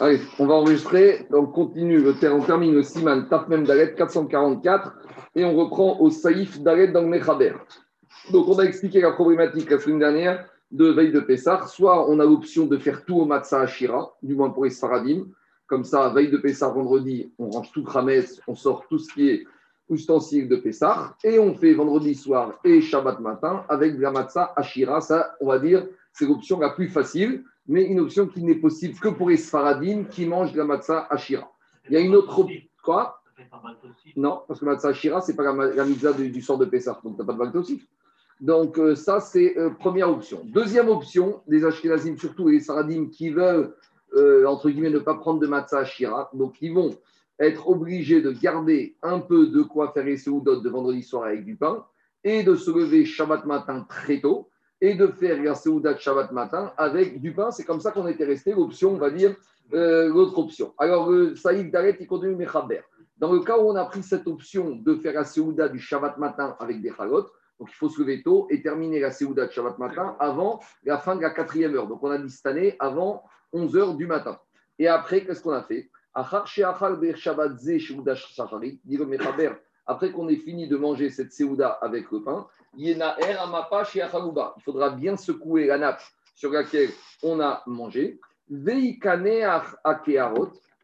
Allez, on va enregistrer. On continue, le on termine le Siman Tafmem Dalet 444 et on reprend au Saïf Dalet dans Mechaber. Donc, on a expliqué la problématique la semaine dernière de veille de Pessah. Soit on a l'option de faire tout au Matzah Ashira, du moins pour les Sfaradim. Comme ça, veille de Pessah, vendredi, on range tout Khames, on sort tout ce qui est ustensile de Pessah et on fait vendredi soir et Shabbat matin avec la Matzah Ashira. Ça, on va dire, c'est l'option la plus facile mais une option qui n'est possible que pour les Sfaradim qui mangent de la matzah Ashira. Il y a une autre option. Quoi? Non, parce que matzah Ashira, ce n'est pas la, la du, sort de Pessah, donc tu n'as pas de Baltosif. Donc, euh, ça, c'est euh, première option. Deuxième option, des Ashkenazim, surtout les Sfaradim qui veulent, euh, entre guillemets, ne pas prendre de matzah Ashira, donc ils vont être obligés de garder un peu de quoi faire les Seudot de vendredi soir avec du pain et de se lever Shabbat matin très tôt et de faire la Seouda de Shabbat matin avec du pain. C'est comme ça qu'on était resté. L'option, on va dire, euh, l'autre option. Alors, euh, Saïd Daret, il continue Mechaber. Dans le cas où on a pris cette option de faire la Seouda du Shabbat matin avec des chalotes, donc il faut se lever tôt et terminer la Seouda de Shabbat matin avant la fin de la quatrième heure. Donc on a dit cette année avant 11 heures du matin. Et après, qu'est-ce qu'on a fait? Après qu'on ait fini de manger cette Seouda avec le pain, il faudra bien secouer la nappe sur laquelle on a mangé.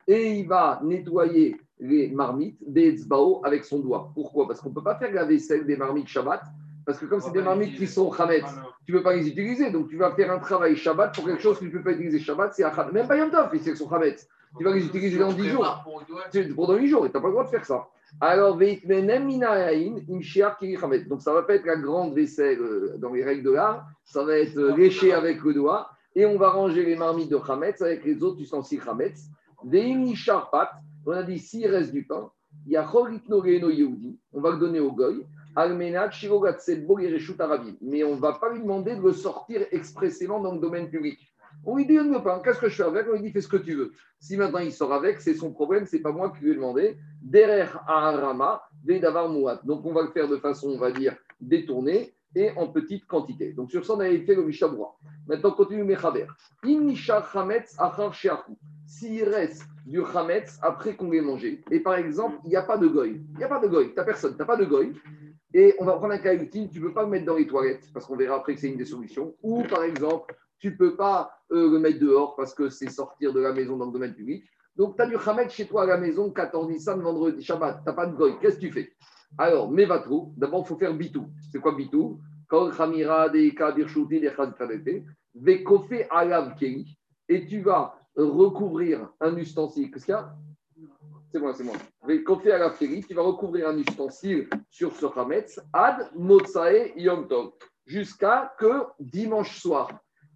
Et il va nettoyer les marmites avec son doigt. Pourquoi? Parce qu'on ne peut pas faire la vaisselle des marmites Shabbat. Parce que comme c'est des marmites qui sont Hametz, tu ne peux pas les utiliser. Donc tu vas faire un travail Shabbat pour quelque chose que tu ne peux pas utiliser Shabbat. C'est Même pas Yom Tov, c'est sont Hametz. Tu vas les utiliser dans 10 jours. Pendant 8 jours, et tu n'as pas le droit de faire ça. Alors, donc ça va pas être la grande vaisselle euh, dans les règles de l'art, ça va être euh, léché avec le doigt, et on va ranger les marmites de Hametz avec les autres ustensiles Hametz. On a dit s'il reste du pain, il y a on va le donner au goy, mais on ne va pas lui demander de le sortir expressément dans le domaine public. On lui dit ne pas, qu'est-ce que je fais avec? On lui dit fais ce que tu veux. Si maintenant il sort avec, c'est son problème, c'est pas moi qui lui ai demandé. Derrière Aharama, d'avoir Mouat. Donc on va le faire de façon, on va dire, détournée et en petite quantité. Donc sur ça, on avait fait le Mishabura. Maintenant, continue Mechaber. S'il reste du Chametz après qu'on l'ait mangé, et par exemple, il n'y a pas de goy, il n'y a pas de goy, tu n'as personne, tu n'as pas de goy, et on va prendre un cas utile, tu ne peux pas le mettre dans les toilettes, parce qu'on verra après que c'est une des solutions, ou par exemple, tu ne peux pas euh, le mettre dehors parce que c'est sortir de la maison dans le domaine public. Donc, tu as du Hamed chez toi à la maison, 14 Nissan, vendredi, Shabbat, tu n'as pas de goy. Qu'est-ce que tu fais? Alors, Mevatro, d'abord, il faut faire bitou. C'est quoi bitou? Et tu vas recouvrir un ustensile. Qu'est-ce qu'il y a? C'est moi, c'est moi. Tu vas recouvrir un ustensile sur ce Hametz ad Motsae Yom Tov jusqu'à que dimanche soir.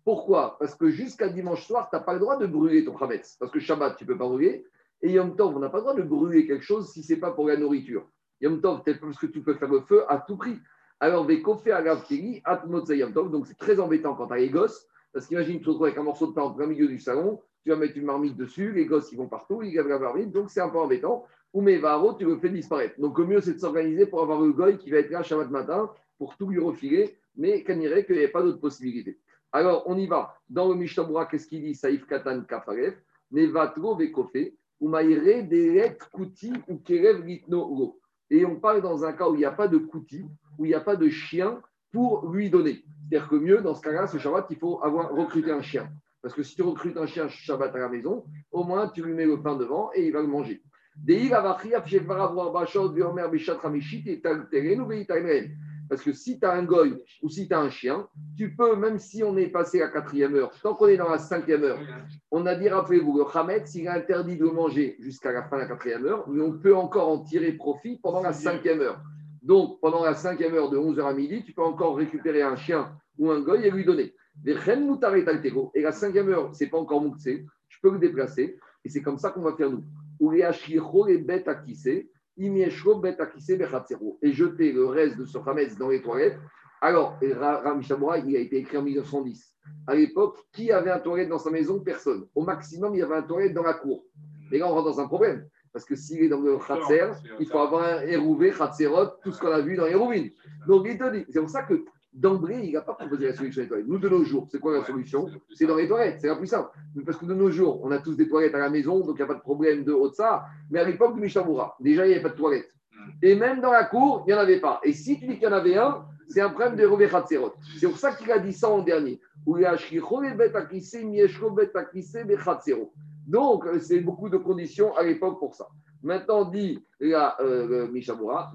Pourquoi? Parce que jusqu'à dimanche soir, tu n'as pas le droit de brûler ton chametz. Parce que Shabbat, tu ne peux pas brûler. Et Yom Tov, on n'a pas le droit de brûler quelque chose si ce n'est pas pour la nourriture. Yom Tov, parce que tu peux faire le feu à tout prix. Alors, Vekofe Agavtiri, Atmotza Yom Tov. Donc, c'est très embêtant quand tu as les gosses. Parce qu'imagine, tu te retrouves avec un morceau de pain en plein milieu du salon. Tu vas mettre une marmite dessus. Les gosses, ils vont partout. Ils gavent la marmite. Donc, c'est un peu embêtant. Ou Mevaro, tu le fais disparaître. Donc, le mieux, c'est de s'organiser pour avoir le goy qui va être là Shabbat matin pour tout lui refiler. Mais dirait qu'il n'y a pas d'autre possibilité. Alors, on y va. Dans le Mishnah qu'est-ce qu'il dit Saïf Katan Kafarev, Nevatro Vekofe, Umaire Deret Kuti ou Kerev Litno Et on parle dans un cas où il n'y a pas de Kuti, où il n'y a pas de chien pour lui donner. C'est-à-dire que mieux, dans ce cas-là, ce Shabbat, il faut avoir recruté un chien. Parce que si tu recrutes un chien Shabbat à la maison, au moins tu lui mets le pain devant et il va le manger. Parce que si tu as un goy ou si tu as un chien, tu peux, même si on est passé à quatrième heure, tant qu'on est dans la cinquième heure, on a dit, rappelez-vous, le Khamet, s'il est interdit de manger jusqu'à la fin de la quatrième heure, mais on peut encore en tirer profit pendant la cinquième heure. Donc, pendant la cinquième heure de 11h à midi, tu peux encore récupérer un chien ou un goy et lui donner. Et la cinquième heure, ce n'est pas encore mouktsé, je peux le déplacer. Et c'est comme ça qu'on va faire nous. Ou les bêtes à et jeter le reste de ce Hametz dans les toilettes. Alors, Ram il a été écrit en 1910. À l'époque, qui avait un toilette dans sa maison? Personne. Au maximum, il y avait un toilette dans la cour. Mais là, on rentre dans un problème. Parce que s'il est dans le Khatser, il faut avoir un Hérouvé, Khatserot, tout ce qu'on a vu dans les Donc, il te dit, c'est pour ça que d'emblée, il n'a pas proposé la solution des toilettes. Nous, de nos jours, c'est quoi la solution C'est dans les toilettes, c'est la plus simple. Parce que de nos jours, on a tous des toilettes à la maison, donc il n'y a pas de problème de haut de ça. Mais à l'époque du Mishnah déjà, il n'y avait pas de toilettes. Hmm. Et même dans la cour, il n'y en avait pas. Et si tu dis qu'il y en avait un, c'est un problème de Rovéchatzerot. C'est pour ça qu'il a dit ça en dernier. Donc, c'est beaucoup de conditions à l'époque pour ça. Maintenant, dit la euh, Mishabura,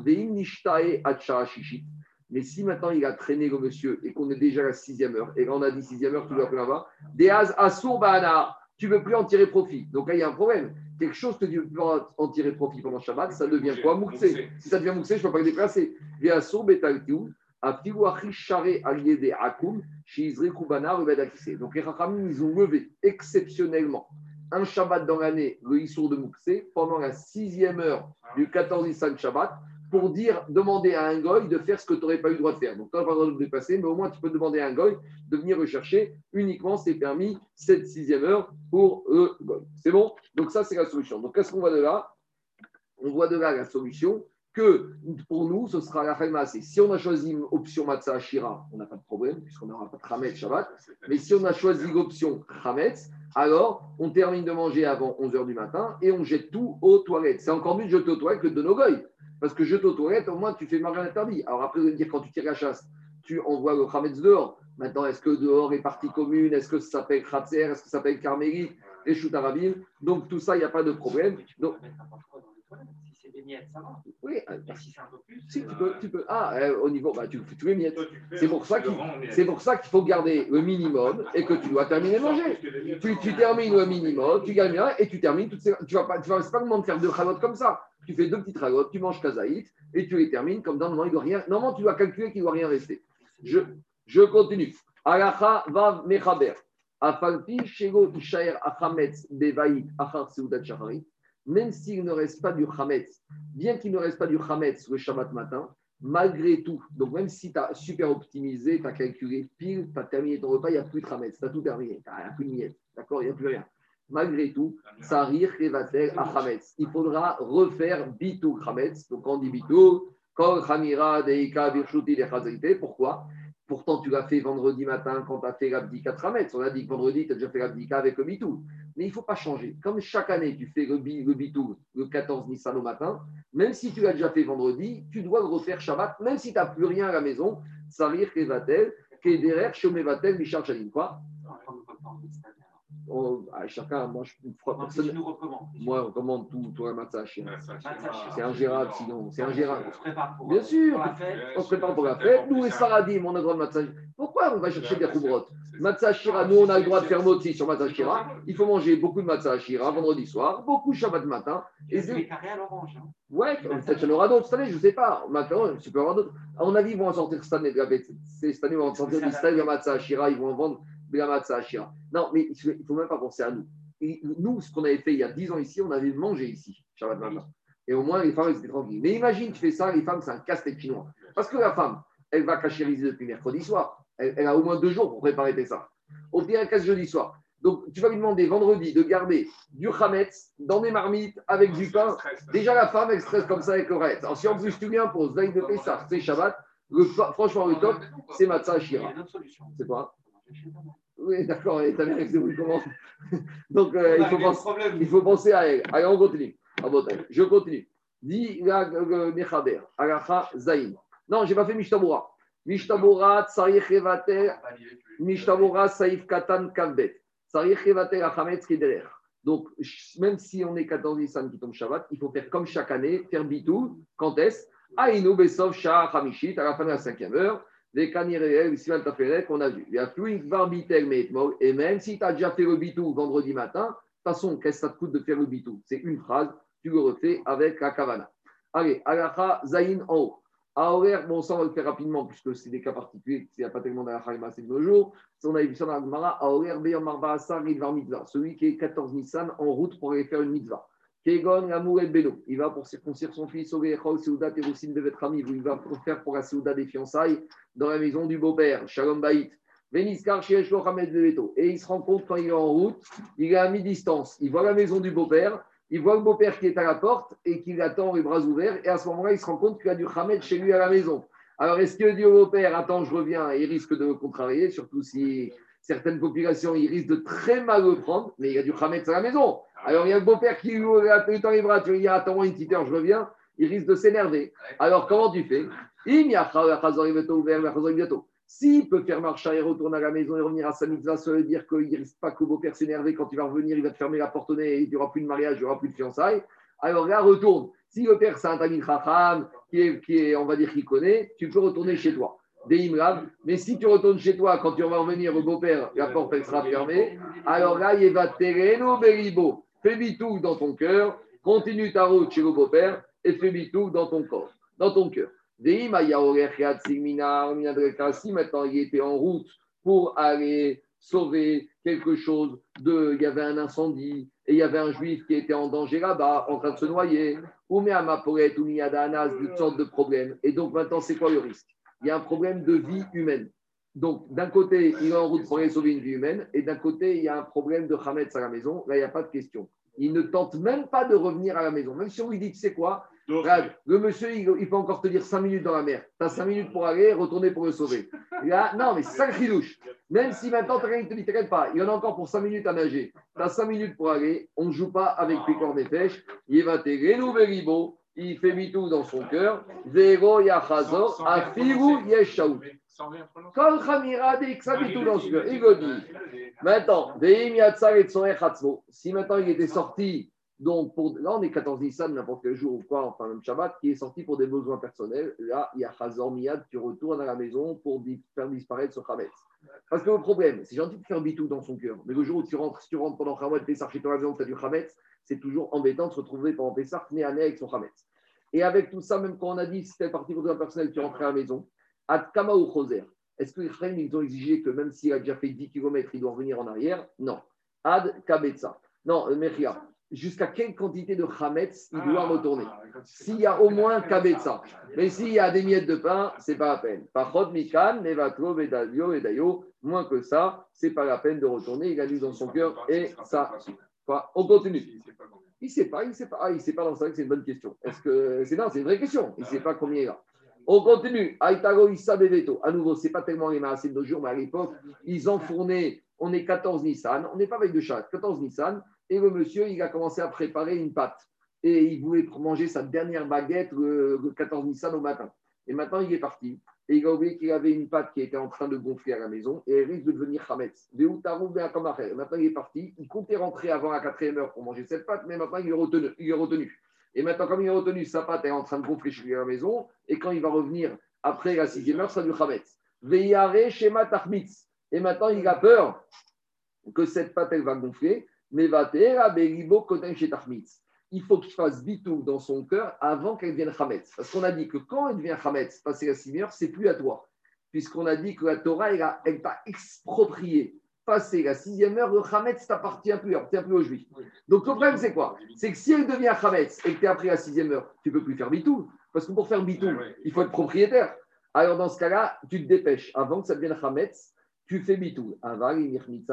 mais si maintenant il a traîné le monsieur et qu'on est déjà à la sixième heure, et là on a dit sixième heure, dois plus là-bas, des tu ne veux plus en tirer profit. Donc là, il y a un problème. Quelque chose que tu veux en tirer profit pendant Shabbat, ça devient quoi Mouxé. Si ça devient Mouxé, je ne peux pas le déplacer. Et Assour donc les Rachamim, ils ont levé exceptionnellement un Shabbat dans l'année, le Issour de Mouxé, pendant la sixième heure du 14 Nissan Shabbat, pour dire, demander à un goy de faire ce que tu n'aurais pas eu le droit de faire. Donc, tu n'as pas le droit de dépasser, mais au moins, tu peux demander à un goy de venir rechercher uniquement, c'est permis, cette sixième heure pour le goy. C'est bon? Donc, ça, c'est la solution. Donc, qu'est-ce qu'on voit de là? On voit de là la solution que pour nous, ce sera la Khalmasé. Si on a choisi option Matzah Shira, on n'a pas de problème, puisqu'on n'aura pas de Khametz Shabbat. Mais si on a choisi l'option Khametz, alors on termine de manger avant 11h du matin et on jette tout aux toilettes. C'est encore mieux de jeter aux toilettes que de nos goy. Parce que jeter aux toilettes, au moins, tu fais marrer interdit. Alors après, vous allez dire, quand tu tires la chasse, tu envoies le Khametz dehors. Maintenant, est-ce que dehors est partie commune? Est-ce que ça s'appelle Khatser? Est-ce que ça s'appelle Carmélie Et Choutarabim Donc tout ça, il n'y a pas de problème. Donc, oui, euh, si c'est un peu plus. Si, tu, peux, tu peux. Ah, euh, au niveau, bah, tu fais tous les miettes. C'est pour, ça qu'il, c'est pour ça qu'il faut garder le minimum et que tu dois terminer manger. Tu, tu termines le minimum, tu gagnes et tu termines toutes ces. Tu vas pas, tu vas pas de faire deux ralottes comme ça. Tu fais deux petites ralottes, tu manges kazaït et tu les termines comme dans le moment, il doit rien. Normalement, tu dois calculer qu'il ne doit rien rester. Je, je continue. Alacha va mechaber. Afalpi shego ishaer achametz bevaït achar seudat même s'il ne reste pas du Hametz, bien qu'il ne reste pas du Hametz le Shabbat matin, malgré tout, donc même si tu as super optimisé, tu as calculé pile, tu as terminé ton repas, il n'y a plus de Hametz, tu as tout terminé, n'y a plus de miette, d'accord, il n'y a plus rien. Malgré tout, ça rire à Hametz. Il faudra refaire Bitou Hametz. Donc on dit Bitou, Kol Hamira Deika Birshuti Pourquoi? Pourtant, tu l'as fait vendredi matin quand tu as fait l'abdika Hametz. On a dit que vendredi, tu as déjà fait l'abdika avec le Bitou mais il ne faut pas changer. Comme chaque année, tu fais le, le bitou le 14 Nissan au matin, même si tu l'as déjà fait vendredi, tu dois le refaire Shabbat, même si tu n'as plus rien à la maison. Sarir Kevatel, Kederer, Shomevatel, Michal Chalim. Quoi? Oh, chacun, moi, je crois personne. Moi, on recommande tout, tout un matzah C'est ingérable sinon. C'est ingérable. On se prépare pour, Bien sûr, on se prépare pour la fête. Nous, les Saradim, on a le droit de matzah. Pourquoi on va chercher des khoubrot Matzah Shira, nous, on a le droit de faire moti sur matzah Shira. Il faut manger beaucoup de matzah Shira vendredi soir, beaucoup Shabbat matin. Et c'est les carrés à l'orange. Hein. Ouais, peut-être qu'il y en aura d'autres cette année, je ne sais pas. Maintenant, il peut y avoir d'autres. À mon avis, ils vont en sortir cette année. Cette année, ils vont en sortir du matzah Shira, ils vont en vendre non, mais il ne faut même pas penser à nous. nous, ce qu'on avait fait il y a 10 ans ici, on avait mangé ici, Shabbat matin. Et au moins, les femmes, elles étaient tranquilles. Mais imagine, tu fais ça, les femmes, c'est un casse-tête chinois. Parce que la femme, elle va cachériser depuis mercredi soir. Elle, a au moins deux jours pour préparer ça. Au pire, elle casse jeudi soir. Donc, tu vas lui demander vendredi de garder du chametz dans des marmites avec du pain. Déjà, la femme, elle stresse comme ça avec le reste. Alors, si en plus tu lui imposes veille de Pessah, c'est Shabbat, le, franchement, le top, c'est Matzah Shira. C'est quoi? Oui, d'accord, et ta mère, comment Donc, euh, il, faut penser, il, faut penser, à elle. Allez, on continue. Je continue. Dis la Mechaber, Agacha Zain. Non, je n'ai pas fait Mishtabura. Mishtabura, Tsarich Revater, Mishtabura, Saïf Katan Kavbet. Tsarich Revater, Achametz. Donc, même si on est 14 Nissan qui tombe Shabbat, il faut faire comme chaque année, faire bitou. Quand est-ce? Aïnou Besov Shah Hamishit, à la fin de la cinquième heure les réels, ici, qu'on a vu. Il y a plus et même si tu as déjà fait le bitou vendredi matin, de toute façon, qu'est-ce que ça te coûte de faire le bitou? C'est une phrase, tu le refais avec la kavana. Allez, alacha zayin en haut. Aorer, bon, ça on va le faire rapidement puisque c'est des cas particuliers, il n'y a pas tellement d'alacha c'est de nos jours. On a vu ça dans la Gemara, Aorer, Beyam Marba Asar, celui qui est 14 Nissan en route pour aller faire une mitzvah. Kegon, Amour et. Il va pour circoncire son fils, Ogechol, Seudat, Terosin, Bevetrami. Il va faire pour la Seudat des fiançailles dans la maison du beau-père, Shalom Baït. Veniskar, Shieshlo, Hamed, Beveto. Et il se rend compte quand il est en route, il est à mi-distance. Il voit la maison du beau-père, il voit le beau-père qui est à la porte et qui l'attend les bras ouverts. Et à ce moment-là, il se rend compte qu'il a du Hamed chez lui à la maison. Alors, est-ce que dit au beau-père, attends, je reviens, il risque de contrarier, surtout si certaines populations, il risque de très mal le prendre, mais il y a du Khametz à la maison. Alors, il y a le beau-père qui lui t'arrivera, tu lui dis, attends-moi une petite heure, je reviens, il risque de s'énerver. Alors, comment tu fais? S'il peut faire marche et retourner à la maison et revenir à sa mitzvah, ça veut dire qu'il ne risque pas que beau-père s'énerver quand il va revenir, il va te fermer la porte au nez, il n'y aura plus de mariage, il n'y aura plus de fiançailles. Alors là, retourne. Si le père, c'est un Tamil Chacham, qui est, qui est, on va dire, qu'il connaît, tu peux retourner chez toi. Mais si tu retournes chez toi, quand tu vas revenir, au beau-père, la porte elle sera fermée. Alors là, il va beribo. Fais bitou dans ton cœur, continue ta route chez le beau-père et fais bitou dans ton corps, dans ton cœur. Si maintenant il était en route pour aller sauver quelque chose de. Il y avait un incendie et il y avait un juif qui était en danger là-bas, en train de se noyer, ou Meamaporet, ou Miadanas, toutes sortes de problèmes. Et donc maintenant, c'est quoi le risque? Il y a un problème de vie humaine. Donc, d'un côté, il est en route pour aller sauver une vie humaine, et d'un côté, il y a un problème de Hametz à la maison. Là, il n'y a pas de question. Il ne tente même pas de revenir à la maison. Même si on lui dit, tu sais quoi, le monsieur, il, peut encore te dire 5 minutes dans la mer. Tu as 5 minutes pour aller, retourner pour le sauver. Là, non, mais c'est ça le Même si maintenant, tu ne te dit, t'inquiète pas, il y en a encore pour 5 minutes à nager. Tu as 5 minutes pour aller, on ne joue pas avec les corps des pêches. Il va te ribo, il fait bitou dans son cœur. Zéro yachazo, afiru yeshaou. Kol chamira de tout dans son cœur. Il dit, maintenant, si maintenant il était sorti donc, pour, là, on est 14 Nissan, n'importe quel jour ou quoi, enfin même Shabbat, qui est sorti pour des besoins personnels. Là, il y a Chazor Miyad, tu retournes à la maison pour faire disparaître ce Khametz. Parce que le problème, c'est gentil de faire bitou dans son cœur, mais le jour où tu rentres, si tu rentres pendant Pessah chez toi à la maison, tu as du Khametz, c'est toujours embêtant de se retrouver pendant Pessah nez à nez avec son Khametz. Et avec tout ça, même quand on a dit c'était parti pour besoin personnel, tu rentres à la maison, Ad Kama ou Choser, est-ce que les ils ont exigé que même s'il a déjà fait 10 km, il doit revenir en arrière? Non. Ad Kabetza. Non, euh, Mechia jusqu'à quelle quantité de chametz il doit ah, retourner. S'il y a au moins kabetza. Mais s'il y a des miettes de pain, c'est pas la peine. Pachot mikan, nevatro, vedalio, dayo, moins que ça, c'est pas la peine de retourner. Il a lu dans son cœur et ça. On continue. Il ne sait pas, il ne sait pas. Ah, il sait pas dans c'est une bonne question. Est-ce que c'est non, c'est une vraie question. Il ne sait pas combien il a. On continue. Aïtago Issa Beveto. À nouveau, ce n'est pas tellement les massés de nos jours, mais à l'époque, ils enfournaient. On est 14 Nissan. On n'est pas avec de chat. 14 Nissan. Et le monsieur, il a commencé à préparer une pâte. Et il voulait manger sa dernière baguette le, 14 Nissan au matin. Et maintenant, il est parti. Et il a oublié qu'il avait une pâte qui était en train de gonfler à la maison et elle risque de devenir Hametz. Maintenant, il est parti. Il comptait rentrer avant la quatrième heure pour manger cette pâte, mais maintenant, il est retenu. Il est retenu. Et maintenant, comme il est retenu, sa pâte est en train de gonfler chez lui à la maison. Et quand il va revenir après la sixième heure, ça du Hametz. Shema Et maintenant, il a peur que cette pâte, elle va gonfler il faut qu'il fasse bitou dans son cœur avant qu'elle devienne Hametz. Parce qu'on a dit que quand elle devient Hametz, passer la sixième heure, c'est plus à toi. Puisqu'on a dit que la Torah, elle t'a exproprié. Passer la sixième heure, le Hametz t'appartient plus, appartient plus aux Juifs. Donc le problème, c'est quoi? C'est que si elle devient Hametz et que tu es après la sixième heure, tu ne peux plus faire bitou. Parce que pour faire bitou, il faut être propriétaire. Alors dans ce cas-là, tu te dépêches avant que ça devienne Hametz tu fais bitou. Aval,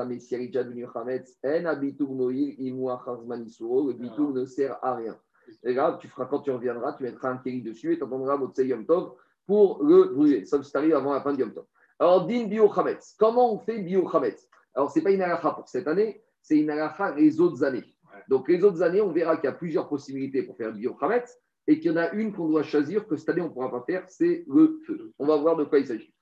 mais si elle est déjà devenue chametz, en abitou moïl, imoua chazmanisuro, le bitou ne sert à rien. Et là, tu feras, quand tu reviendras, tu mettras un kéli dessus et tu entendras votre Yom Tov pour le brûler, sauf si tu arrives avant la fin du Yom Tov. Alors, din bio chametz. Comment on fait bio chametz Alors, ce n'est pas une halakha pour cette année, c'est une halakha les autres années. Donc, les autres années, on verra qu'il y a plusieurs possibilités pour faire bio chametz et qu'il y en a une qu'on doit choisir que cette année on ne pourra pas faire, c'est le feu. On va voir de quoi il s'agit.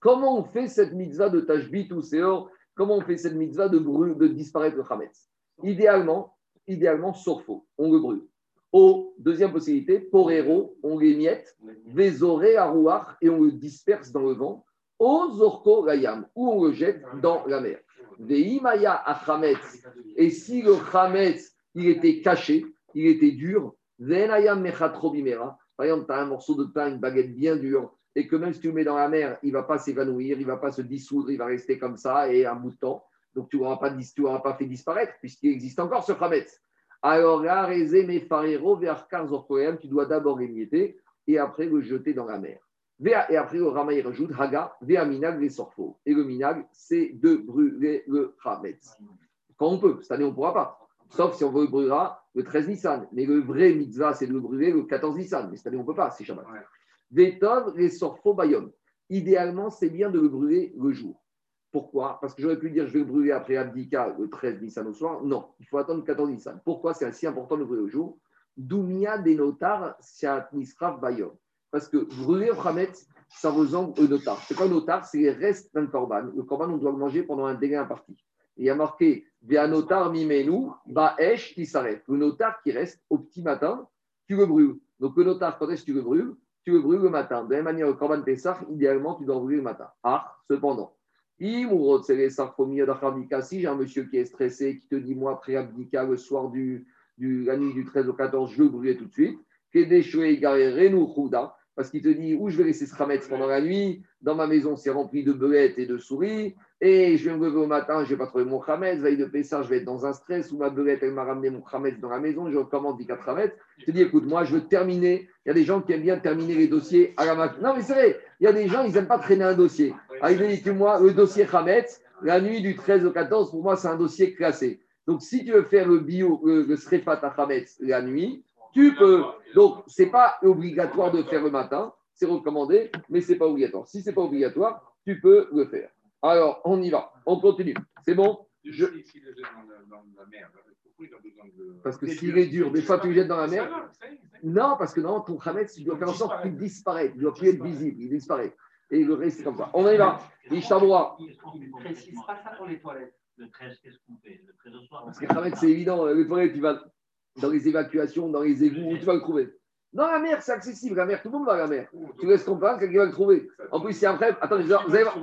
Comment on fait cette mitzvah de Tashbit ou Seor? Comment on fait cette mitzvah de, brûler, de disparaître le Chametz? Idéalement, idéalement, faux, on le brûle. Au deuxième possibilité, Porero, on l'émiette, Vezoré Arouach, et on le disperse dans le vent. Au Zorko Rayam, où on le jette dans la mer. Veimaya Chametz, et si le Chametz, il était caché, il était dur, par exemple, tu as un morceau de pain, une baguette bien dure, et que même si tu le mets dans la mer, il ne va pas s'évanouir, il ne va pas se dissoudre, il va rester comme ça et un bout de temps. Donc tu n'auras pas, pas, fait disparaître puisqu'il existe encore ce Khametz. Alors tu dois d'abord l'émietter et après le jeter dans la mer. Et après, le Rama rajoute Haga, Vea Minag, les Sorfo. Et le Minag, c'est de brûler le Khametz. Quand on peut, cette année on ne pourra pas. Sauf si on veut le brûlera le 13 Nissan. Mais le vrai mitzvah, c'est de le brûler le 14 Nissan. Mais cette année on ne peut pas, c'est Shabbat. Vetov, les sorfo bayom. Idéalement, c'est bien de le brûler le jour. Pourquoi? Parce que j'aurais pu dire je vais le brûler après Abdika le 13 Nissan au soir. Non, il faut attendre le 14 Nissan. Pourquoi c'est si important de le brûler au jour? Doumia denotar siat nisraf bayom. Parce que brûler au Hametz, ça ressemble au notar. C'est quoi un notar C'est les restes d'un corban. Le corban, on doit le manger pendant un délai imparti. Il y a marqué notar mimenu, ba'esh qui s'arrête. Le notar qui reste au petit matin, tu le brûles. Donc le notar, quand est-ce que tu le brûles? Tu le brûles le matin. De la même manière, le corban Pessah, idéalement, tu dois le brûler le matin. Ah, cependant, si j'ai un monsieur qui est stressé, qui te dit, moi, après Abdika, le soir du, du, la nuit du 13 au 14, je le brûler tout de suite. Parce qu'il te dit, où je vais laisser ce khametz pendant la nuit? Dans ma maison, c'est rempli de belettes et de souris. Et je vais me lever au matin, je vais pas trouver mon khametz. Veille de Pessah, je vais être dans un stress où ma belette, elle m'a ramené mon khametz dans la maison. Je recommande 10 4 khametz. Je te dis, écoute, moi, je veux terminer. Il y a des gens qui aiment bien terminer les dossiers à la machine. Non, mais c'est vrai. Il y a des gens, ils n'aiment pas traîner un dossier. Ah, il dit moi, le dossier khametz, la nuit du 13 au 14, pour moi, c'est un dossier classé. Donc, si tu veux faire le bio, le, le à khametz la nuit, tu peux. Donc, ce n'est pas obligatoire de faire le matin, c'est recommandé, mais ce n'est pas obligatoire. Si ce n'est pas obligatoire, tu peux le faire. Alors, on y va, on continue. C'est bon? Je... Parce que s'il est dur, des fois tu le jettes dans la mer. Non, parce que non, ton khametz, tu dois faire en sorte qu'il disparaisse. Il ne doit plus être visible, il disparaît. Et le reste, c'est comme ça. On y va. Ishtabroa. Il ne précise pas ça pour les toilettes. Le 13, qu'est-ce qu'on fait? Le 13 au soir Parce que khametz, c'est évident. Les toilettes, tu vas dans les évacuations, dans les égouts, où tu vas le trouver Dans la mer, c'est accessible. La mer, tout le monde va à la mer. Tu laisses ton pain, quelqu'un va le trouver. En plus, c'est après. Attendez, vous allez voir.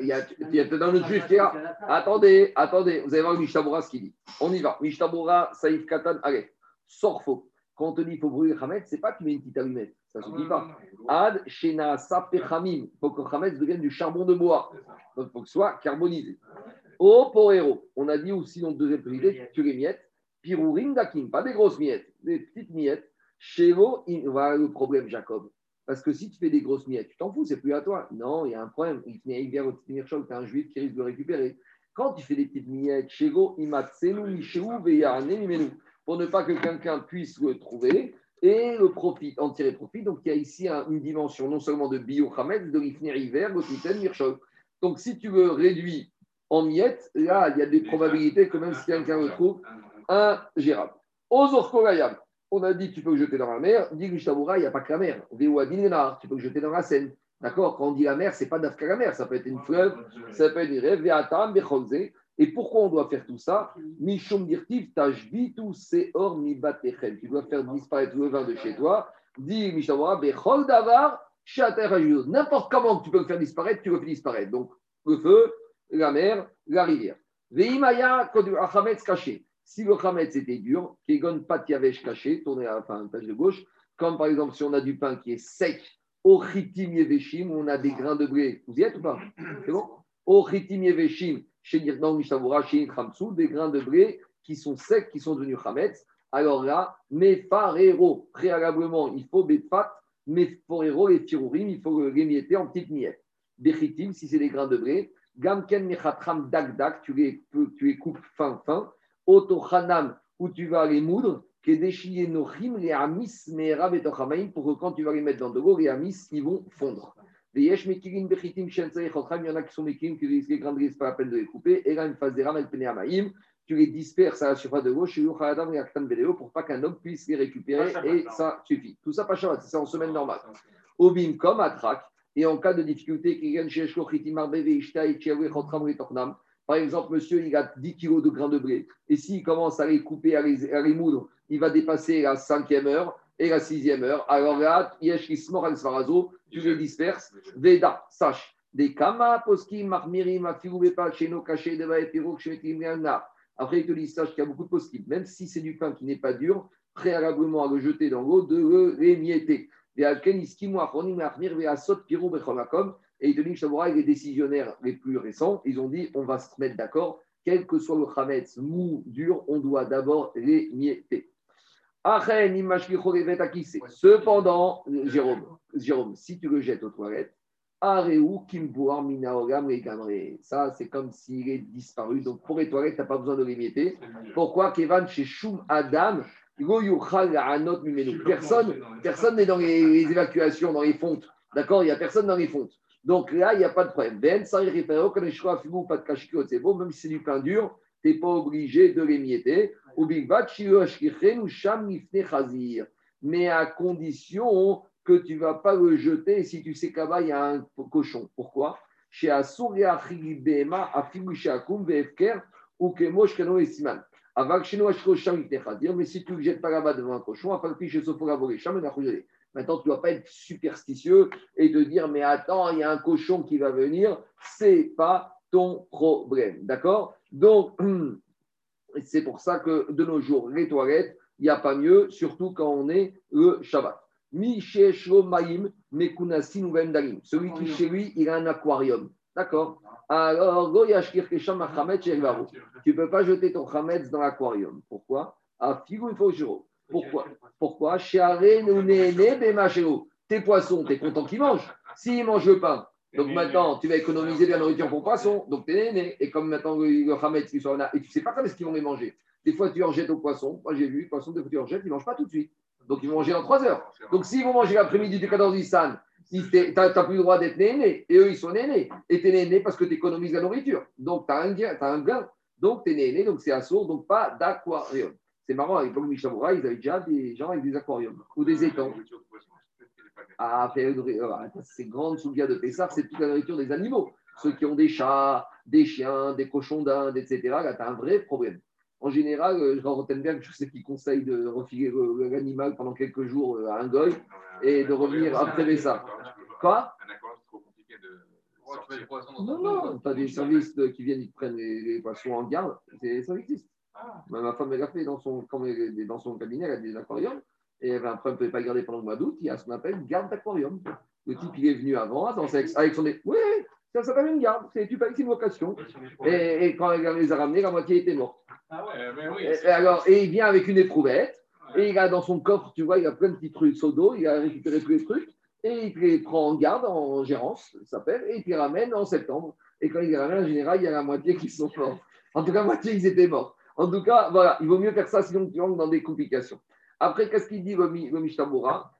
Il y a, peut-être un autre juif qui est là. Attendez, attendez. Vous allez voir Mishtabura ce qu'il dit. On y va. Mishtabura, Saïf Katan, allez. Sors faux. Quand on te dit qu'il faut brûler le ce n'est pas que tu mets une petite allumette. Ça ne se dit pas. Ad, Shena, Sapechamim. Il faut que Hametz devienne du charbon de bois. Donc, il faut que ce soit carbonisé. Au Porero. On a dit aussi dans le deuxième privé, tu les miettes. Pirourim pas des grosses miettes, des petites miettes. Chez vous, voilà le problème, Jacob. Parce que si tu fais des grosses miettes, tu t'en fous, c'est plus à toi. Non, il y a un problème. Il au tu un juif qui risque de récupérer. Quand tu fais des petites miettes, chez vous, pour ne pas que quelqu'un puisse le trouver et le profit, en tirer profit. Donc il y a ici une dimension non seulement de bio de l'ifner hiver, de. Donc si tu le réduis en miettes, là, il y a des probabilités que même si quelqu'un le trouve, ingérable. On a dit tu peux le jeter dans la mer. Dit il n'y a pas que la mer. Tu peux le jeter dans la Seine. D'accord? Quand on dit la mer, ce n'est pas d'Afka la mer. Ça peut être une fleuve, ça peut être une rêve, Et pourquoi on doit faire tout ça? Mishum dirtiv tashbitu seor mi Tu dois faire disparaître le vin de chez toi. Dit Mishabura, bechol davar N'importe comment tu peux le faire disparaître, tu le fais disparaître. Donc, le feu, la mer, la rivière. Veimaya, achametz caché. Si le Hametz était dur, Kegon Pat Yavesh caché, tourné à la page de gauche, comme par exemple si on a du pain qui est sec, Ochitim Yeveshim, on a des grains de blé. Vous y êtes ou pas C'est bon Ochitim Yeveshim, chez Nirdan Mishavura, chez Khamsou, des grains de blé qui sont secs, qui sont devenus Hametz. Alors là, Mefarero, préalablement, il faut Betfat, Mefarero, les Tirourim, il faut les mietter en petites miettes. Bechitim, si c'est des grains de blé. Gamken Mechatram Dak tu tu les coupes fin, fin. Otochanam, où tu vas les moudre, que déchier nos rimes, les amis, mais pour que quand tu vas les mettre dans de l'eau, les amis, ils vont fondre. Il y en a qui sont mekilim, qui risquent les grains de pas la peine de les couper. Et là, une phase des rames, elle tu les disperses à la surface de l'eau, pour pas qu'un homme puisse les récupérer, et ça suffit. Tout ça, pas cher, c'est en semaine normale. Obim, comme à et en cas de difficulté, par exemple, monsieur, il a 10 kilos de grains de blé. Et s'il commence à les couper, à les, moudre, il va dépasser la cinquième heure et la sixième heure. Alors là, Yeshkismor al Svarazo, tu les disperses. Veda, sache. Des Kama, Poski, Marmirim, Afiroubepa, Cheno, Kaché, Deva, Epiro, Après, il te dit, sache qu'il y a beaucoup de poskim. Même si c'est du pain qui n'est pas dur, préalablement à le jeter dans l'eau, de le l'émietter. Et et Chaboura et les décisionnaires les plus récents, ils ont dit on va se mettre d'accord, quel que soit le Hametz mou, dur, on doit d'abord les mietter. Cependant, Jérôme, Jérôme, si tu le jettes aux toilettes, ça, c'est comme s'il est disparu. Donc, pour les toilettes, tu n'as pas besoin de les mietter. Pourquoi Kevan chez Shum Adam. Personne personne n'est dans les, les évacuations, dans les fontes. D'accord? Il n'y a personne dans les fontes. Donc là, il n'y a pas de problème. Ben, même si c'est du pain dur, tu n'es pas obligé de l'émietter. Mais à condition que tu ne vas pas le jeter si tu sais que il y a un cochon. Pourquoi? Chez ou Kemosh Kano et Siman. Chazir. Mais si tu ne le jettes pas là-bas devant un cochon, Afal Pi, chez Sofora Boré, Sham, et Nachoujelé. Maintenant, tu ne dois pas être superstitieux et te dire, mais attends, il y a un cochon qui va venir, c'est pas ton problème. D'accord? Donc, c'est pour ça que de nos jours, les toilettes, il n'y a pas mieux, surtout quand on est le Shabbat. Celui qui chez lui, il a un aquarium. D'accord? Alors. Tu ne peux pas jeter ton chametz dans l'aquarium. Pourquoi? À figu il faut juro. Pourquoi Pourquoi Tes poissons, tu es content qu'ils mangent. S'ils ne mangent pas, donc maintenant, tu vas économiser de la nourriture pour poissons, donc tu es né. Et comme maintenant le, le Hametz, et tu ne sais pas quand est-ce qu'ils vont les manger. Des fois, tu en jettes aux poissons. Moi, j'ai vu, les poissons, des fois, tu en jettes, ils ne mangent pas tout de suite. Donc, ils vont manger dans 3 heures. Donc, s'ils vont manger l'après-midi du 14 Nissan, tu n'as plus le droit d'être né, et eux, ils sont nés. Et tu es né parce que tu économises la nourriture. Donc, tu as un gain. As un gain. Donc, tu es né, donc c'est assourd, donc pas d'aquarium. C'est marrant, à l'époque de Mishabura, ils avaient déjà des gens avec des aquariums ou des étangs. Ah, ces grandes souliers de Pessar, c'est toute la nourriture des animaux. Ceux qui ont des chats, des chiens, des cochons d'Inde, etc., là, tu as un vrai problème. En général, euh, Jean Rottenberg, je sais qu'il conseille de refiler l'animal pendant quelques jours euh, à un goy et de revenir après Pessar. Quoi? Un aquarium, c'est trop compliqué de. Non, non, tu as des services qui viennent, ils te prennent les, poissons en garde, c'est- ça existe. Ma ma femme, elle a fait dans son, quand elle est dans son cabinet, elle a des aquariums. Et elle avait un problème, elle ne pouvait pas garder pendant le mois d'août. Il y a ce qu'on appelle garde d'aquarium. Le type, il est venu avant, avec, son. Oui, oui, ça s'appelle une garde. C'est, une location. Et, et quand elle les a ramenés, la moitié était morte. Ah ouais, mais oui. Et, alors, et il vient avec une éprouvette. Et il a dans son coffre, tu vois, il a plein de petits trucs seaux d'eau. Il a récupéré tous les trucs. Et il te les prend en garde, en gérance, ça s'appelle. Et il te les ramène en septembre. Et quand il les ramène, en général, il y a la moitié qui sont morts. En tout cas, la moitié, ils étaient morts. En tout cas, voilà, il vaut mieux faire ça sinon tu rentres dans des complications. Après, qu'est-ce qu'il dit le, le Mishtabura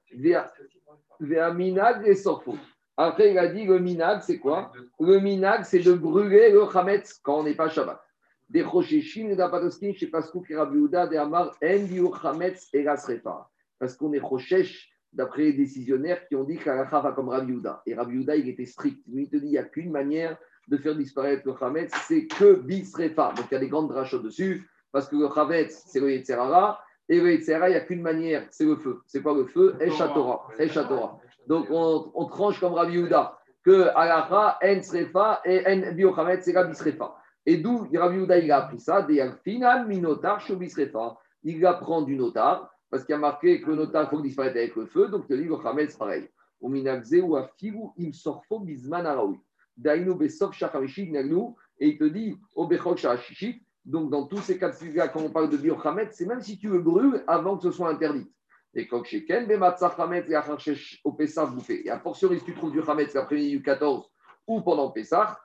minag et sorfo. Après, il a dit le minag, c'est quoi? Le minag, c'est de brûler le chametz quand on n'est pas Shabbat. Des rochechim, des apatoskin, chez Paskou, Kirabiouda, des Amar, en diou chametz et la srefa. Parce qu'on est rochech, d'après les décisionnaires qui ont dit qu'Alacha va comme Rabbi Yehuda. Et Rabbi Yehuda, il était strict. Lui, il te dit il n'y a qu'une manière de faire disparaître le chametz, c'est que bisrefa. Donc il y a des grandes drachotes dessus, parce que le chametz, c'est le Yetzerara, et le Yetzerara, il n'y a qu'une manière, c'est le feu. C'est quoi le feu? Eshatora. Eshatora. Donc on, on tranche comme Rabbi Yehuda, que alacha, en srefa, et en biochametz, c'est la bisrefa. Et d'où Rabbi Yehuda, il a appris ça, des final minotar bisrefa. Il apprend du notar, parce qu'il y a marqué que le notar, il faut qu'il disparaisse avec le feu, donc il le chametz, pareil. Au minagze ou à figu, im sorfo bisman araoui. Et il te dit, shachishit, donc dans tous ces cas de quand on parle de biochamet, c'est même si tu le brûles avant que ce soit interdit. Et chametz, et acharchesh au Pessah bouffé. Et a fortiori, si tu trouves du chametz l'après-midi du 14 ou pendant Pessah,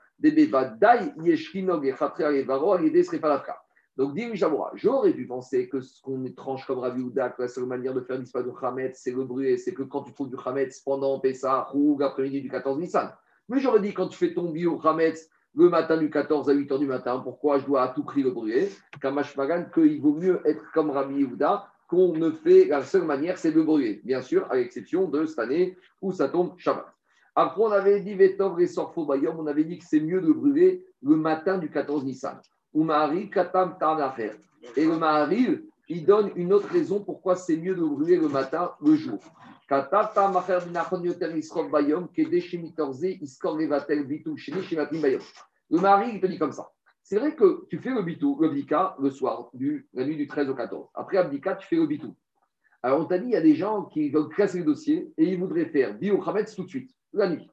donc, dit Mishamoura, j'aurais pu penser que ce qu'on tranche comme Rabbi Houda, que la seule manière de faire disparaître le Hametz, c'est le brûler, c'est que quand tu trouves du Hametz pendant Pessah ou l'après-midi du 14 Nissan. Mais j'aurais dit, quand tu fais ton bio Hametz le matin du 14 à 8 h du matin, pourquoi je dois à tout prix le brûler? Kamash Magan, qu'il vaut mieux être comme Rabbi Houda, qu'on ne fait, la seule manière, c'est de le brûler. Bien sûr, à l'exception de cette année où ça tombe Shabbat. Après, on avait dit Vetov et Sorfo Bayom, on avait dit que c'est mieux de brûler le matin du 14 Nissan. Ou Mahari Katam Tarnacher. Et le Mahari, il donne une autre raison pourquoi c'est mieux de brûler le matin, le jour. Le Mahari, il te dit comme ça. C'est vrai que tu fais le bitou, le bika, le soir, la nuit du 13 au 14. Après Abdika, tu fais le bitou. Alors, on t'a dit, il y a des gens qui veulent casser le dossier et ils voudraient faire bio tout de suite, la nuit.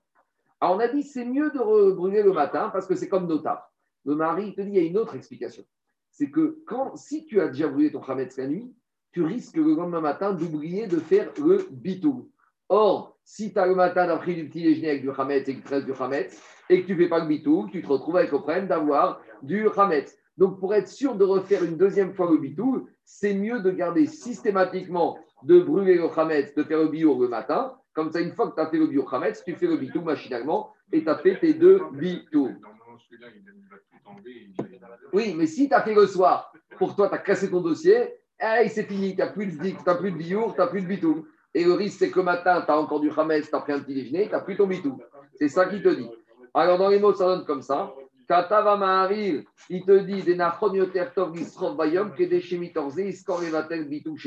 Alors, on a dit, c'est mieux de brûler le matin parce que c'est comme notar. Le mari te dit, il y a une autre explication. C'est que quand, si tu as déjà brûlé ton Hametz la nuit, tu risques le lendemain matin d'oublier de faire le bitou. Or, si tu as le matin d'après du petit déjeuner avec du Hametz et que tu restes du Hametz et que tu ne fais pas le bitou, tu te retrouves avec le problème d'avoir du Hametz. Donc, pour être sûr de refaire une deuxième fois le bitou, c'est mieux de garder systématiquement, de brûler le chametz, de faire le bio le matin. Comme ça, une fois que tu as fait le bio chametz, tu fais le bitou machinalement et tu as fait tes deux bitou. Oui, mais si tu as fait le soir, pour toi, tu as cassé ton dossier, hey, c'est fini, tu n'as plus de zik, tu n'as plus de biour, tu n'as plus de bitou. Et le risque, c'est que matin, tu as encore du chametz, tu as pris un petit déjeuner, tu n'as plus ton bitou. C'est ça qu'il te dit. Alors, dans les mots, ça donne comme ça. Katava Maharil, il te dit que bitou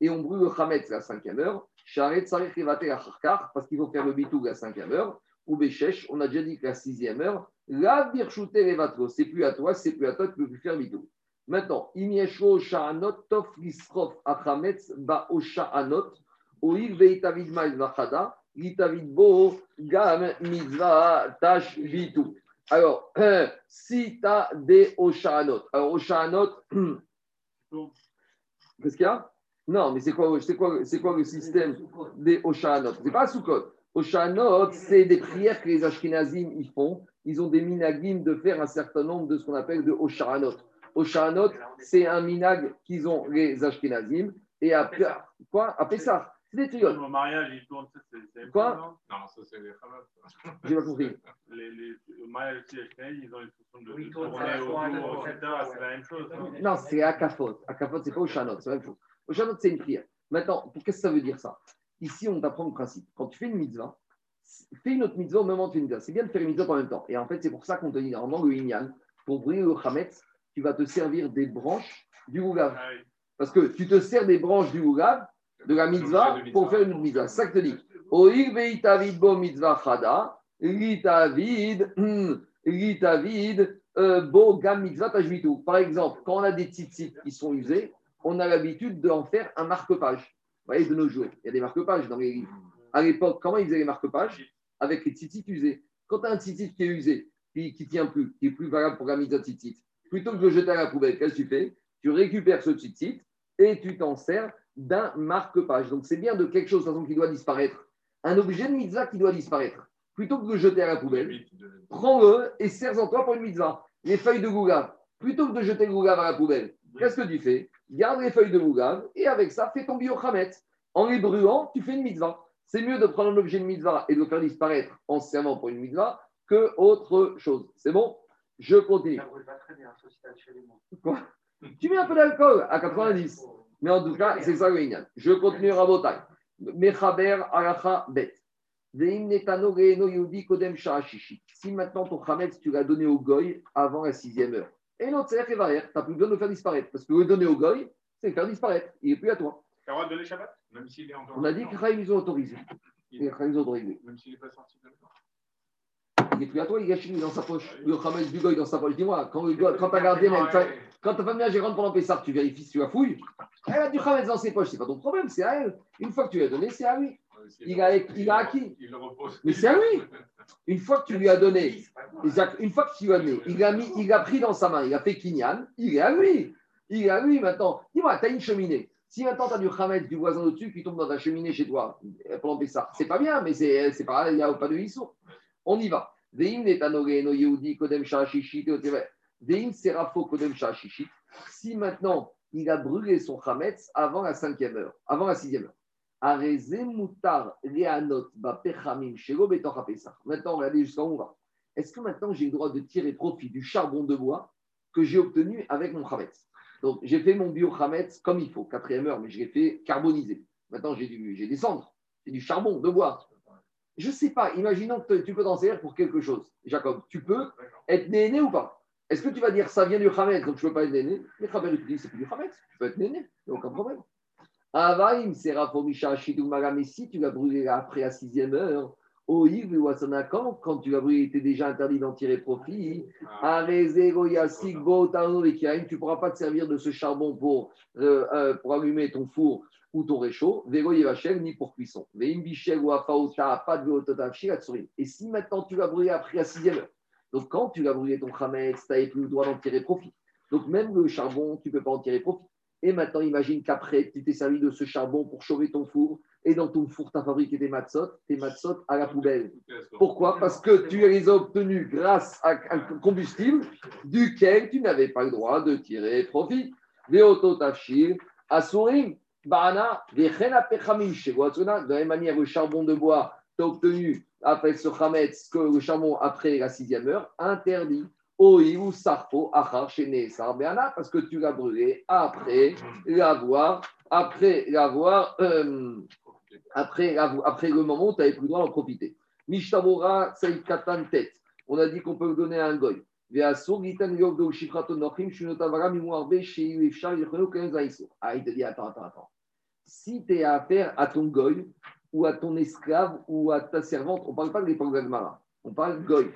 et on brûle le chametz à la cinquième heure, parce qu'il faut faire le bitou à la cinquième heure, ou beshesh, on a déjà dit que la sixième heure, la birchute evatro, c'est plus à toi, c'est plus à toi, tu ne peux plus faire bitou. Maintenant, imieshro sha'anot tof achametz ba o sha'anot, oil veitavid ma'il vachada, bo gam mitzvah tash vitu. Alors, si tu as des oshanot, alors oshanot, qu'est-ce qu'il y a? Non, mais c'est quoi, quoi, quoi le système des oshanot C'est pas Sukkot. Oshanot, c'est des prières que les Ashkenazim ils font. Ils ont des minagim de faire un certain nombre de ce qu'on appelle de oshanot. Oshanot, c'est un minag qu'ils ont les Ashkenazim. Et à, quoi? À Pessah. C'est des triotes. Au mariage, ils tournent, ça, c'est Quoi? non ça, c'est les Hamas. J'ai pas compris. les, les, Au mariage aussi, ils ont une façon de, Oui, de tourne, tourner ça, autour, tourne, etc. tourne, C'est la même chose. non Non, c'est Akafot. Akafot, c'est pas Oshanot, c'est la même chose. Oshanot, c'est une prière. Maintenant, pour- qu'est-ce que ça veut dire ça? Ici, on t'apprend le principe. Quand tu fais une mitzvah, fais une autre mitzvah au moment où tu fais une mitzvah. C'est bien de faire une mitzvah en même temps. Et en fait, c'est pour ça qu'on te dit, normalement, le Inyan, pour brûler le Hametz, tu vas te servir des branches du Ougav. Ah. Parce que tu te sers des branches du Ougav, de la mitzvah, pour faire une mitzvah. Ça que te veitavid bo mitzvah chada, litavid, litavid, euh, bo gam mitzvah. Par exemple, quand on a des tzitzit qui sont usés, on a l'habitude d'en faire un marque-page. Vous voyez, de nos jours, il y a des marque-pages dans les livres. À l'époque, comment ils faisaient les marque-pages? Avec les tzitzit usés. Quand tu as un tzitzit qui est usé, qui ne tient plus, qui est plus valable pour la mitzvah tzitzit, plutôt que de le jeter à la poubelle, qu'est-ce que tu fais? Tu récupères ce tzitzit et tu t'en sers d'un marque-page. Donc c'est bien de quelque chose de toute façon, qui doit disparaître. Un objet de mitzvah qui doit disparaître. Plutôt que de le jeter à la poubelle, prends-le et sers-en toi pour une mitzvah. Les feuilles de gougave, plutôt que de jeter le gougave à la poubelle, qu'est-ce que tu fais? Garde les feuilles de gougave et avec ça, fais ton biochamet. En les brûlant, tu fais une mitzvah. C'est mieux de prendre un objet de mitzvah et de le faire disparaître en servant pour une mitzvah que autre chose. C'est bon? Je continue. Ça brûle pas très bien, sauf si t'as tué les mots. Quoi? Tu mets un peu d'alcool à 90. Mais en tout cas, c'est ça le. Je continue à Botaï. Mechaber alacha bet. Kodem. Si maintenant ton chametz, tu l'as donné au goy avant la sixième heure. Et non, c'est varer, tu n'as plus besoin de le faire disparaître. Parce que le donner au goy, c'est le faire disparaître. Il n'est plus à toi. T'as le droit de donner Shabbat? Même s'il est encore. On a dit que Chaim, ils ont autorisé. Chaim, ils ont autorisé. Même s'il n'est pas sorti de n'est plus à toi, il chez lui dans sa poche. Le chametz du goy dans sa poche. Dis-moi, quand, quand ta gardienne, Quand ta femme vient gérante pendant Pessar, tu vérifies si tu la fouilles. Elle a du Khametz dans ses poches, c'est pas ton problème, c'est à elle. Une fois que tu lui as donné, c'est à lui. Il a- il a acquis. Mais c'est à lui. Une fois que tu lui as donné, une fois que tu lui as donné, il a, mis, il a pris dans sa main, il a fait Kinyan, il est à lui. Il est à lui maintenant. Dis-moi, tu as une cheminée. Si maintenant tu as du Khametz du voisin au-dessus qui tombe dans ta cheminée chez toi pendant Pessar, c'est pas bien, mais c'est pas, il n'y a pas de histoire. On y va. Si maintenant il a brûlé son chametz avant la cinquième heure, avant la sixième heure. Maintenant, regardez jusqu'à où on va. Est-ce que maintenant j'ai le droit de tirer profit du charbon de bois que j'ai obtenu avec mon chametz? Donc j'ai fait mon bio chametz comme il faut, quatrième heure, mais je l'ai fait carbonisé. Maintenant j'ai des cendres, j'ai du charbon de bois. Je ne sais pas, imaginons que tu peux t'en servir pour quelque chose. Jacob, tu peux être néné ou pas? Est-ce que tu vas dire ça vient du Hametz, donc je ne peux pas être néné? Mais il te dit c'est plus du Hametz, tu peux être néné, il n'y a aucun problème. Avaim, c'est Rafomisha, Shidou Maga, mais si tu l'as brûlé après la sixième heure, quand tu il était déjà interdit d'en tirer profit. Vekiaim, tu ne pourras pas te servir de ce charbon pour, euh, euh, pour allumer ton four ou ton réchaud, ni pour cuisson. Et si maintenant tu l'as brûlé après la sixième heure, donc quand tu l'as brûlé ton Khametz, tu n'avais plus le droit d'en tirer profit. Donc même le charbon, tu ne peux pas en tirer profit. Et maintenant, imagine qu'après, tu t'es servi de ce charbon pour chauffer ton four. Et dans ton four, tu as fabriqué des matzot, tes matzot à la poubelle. Pourquoi? Parce que tu les as obtenus grâce à un combustible duquel tu n'avais pas le droit de tirer profit. Asurim, pechamim, de la même manière, le charbon de bois, tu as obtenu après ce chametz que le charbon après la sixième heure, interdit. Parce que tu l'as brûlé après l'avoir, après l'avoir, euh, après, après le moment où tu n'avais plus le droit d'en profiter. Mishtamora Saïkatan tête. On a dit qu'on peut le donner à un goy. Ah, il te dit attends, attends, attends. Si tu es à affaire à ton goy ou à ton esclave ou à ta servante, on ne parle pas de l'époque on parle de goy.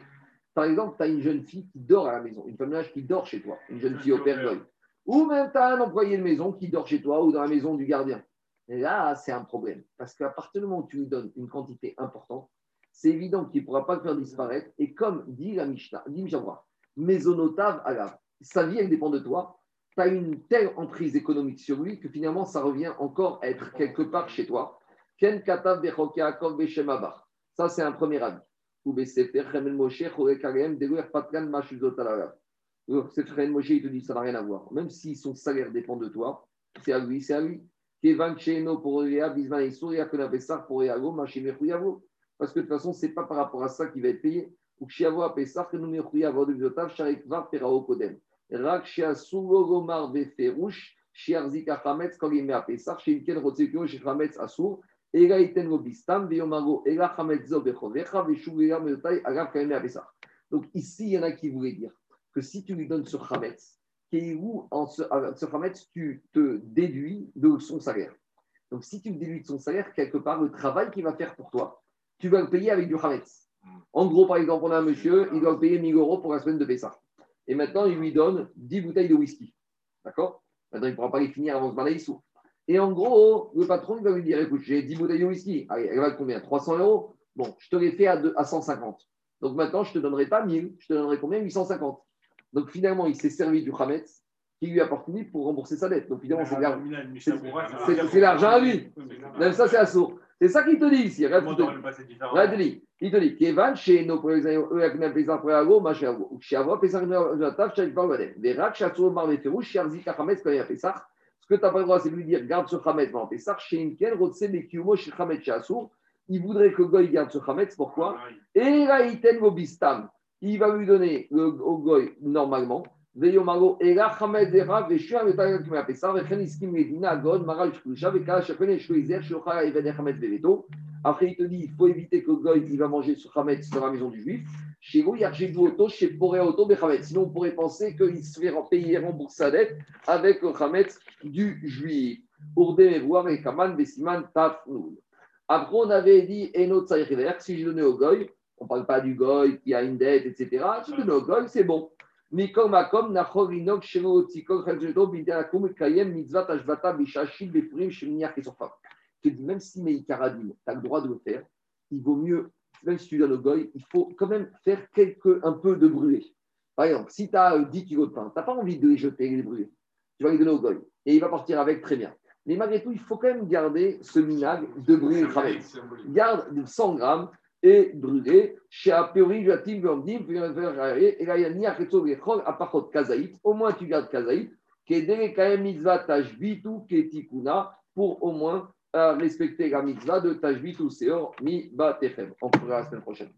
Par exemple, tu as une jeune fille qui dort à la maison, une femme d'âge qui dort chez toi, une jeune fille au père. Ou même tu as un employé de maison qui dort chez toi ou dans la maison du gardien. Et là, c'est un problème. Parce qu'à partir du moment où tu lui donnes une quantité importante, c'est évident qu'il ne pourra pas le faire disparaître. Et comme dit la Mishnah, dit Mishnah, Mésonotav Alav, sa vie, elle dépend de toi. Tu as une telle emprise économique sur lui que finalement, ça revient encore à être quelque part chez toi. Ken Katav Ça, c'est un premier avis. C'est frère Moshe, il te dit, ça n'a rien à voir. Même si son salaire dépend de toi, c'est à lui, c'est à lui. Parce que de toute façon, ce n'est pas par rapport à ça qu'il va être payé. Ou il il il. Donc ici, il y en a qui voulaient dire que si tu lui donnes ce Chametz, où en ce, ce Hametz, tu te déduis de son salaire. Donc, si tu te déduis de son salaire, quelque part, le travail qu'il va faire pour toi, tu vas le payer avec du Hametz. En gros, par exemple, on a un monsieur, il doit payer 1000 euros pour la semaine de Pessah. Et maintenant, il lui donne 10 bouteilles de whisky. D'accord? Maintenant, il ne pourra pas les finir avant ce balayer sous. Et en gros, le patron, il va lui dire écoute, j'ai 10 bouteilles de whisky. Allez, elle va combien 300 euros Bon, je te l'ai fait à, à 150. Donc maintenant, je ne te donnerai pas 1000, je te donnerai combien 850. Donc finalement, il s'est servi du Hametz qui lui apporte lui pour rembourser sa dette. Donc finalement, c'est l'argent à lui. Même ça, c'est assaut. C'est ça qu'il te dit ici. Regarde, il te dit. Il te dit Kevan, chez nos Pesach, Ce que tu n'as pas le droit, c'est de lui dire garde ce Chametz dans Pesach. Chez Inken, Rotse, Mekiumo, chez Chametz, chez Assour. Il voudrait que Goy garde ce Chametz. Pourquoi Et là, il t'aime Bistam il va lui donner le, au goy normalement. Veyomago, Ela Hamed Zera, Veshua, Vetayat Kima Pesar, Vechen Iskim Medina, Agon, Maral Shkulisha, Vekala Shakone, Shkuizer, Shokha, Even Hamed Veveto. Après, il te dit il faut éviter que goy il va manger ce Hamed dans la maison du juif. Chez vous, Yarjidou Auto, chez Poré Auto. Sinon, on pourrait penser qu'il se fait rembourser sa dette avec le Hamed du juif. Et Kaman, Besiman, Tafnoul. Après, on avait dit Eno Tsaïriver, si je donnais au goy, on ne parle pas du goy qui a une dette, etc. Si tu donnes au goy, c'est bon. Et. Je te dis, même si Meikaradim, tu as le droit de le faire, il vaut mieux, même si tu donnes au goy, il faut quand même faire quelque, un peu de brûlé. Par exemple, si tu as 10 kilos de pain, tu n'as pas envie de les jeter, les brûler. Tu vas les donner au goy. Et il va partir avec très bien. Mais malgré tout, il faut quand même garder ce minag de brûler le travail. Garde 100 grammes et brûlé. Chez Jatim, Verdim, et là, il y a Vechol, Apachot, Kazaït. Au moins, tu gardes Kazaït. Kedere, Kaem, Mitzvah, Tashbitu, Ketikuna, pour au moins respecter la mitzvah de Tashbitu, Seor, Mi, Ba, Techem. On fera la semaine prochaine.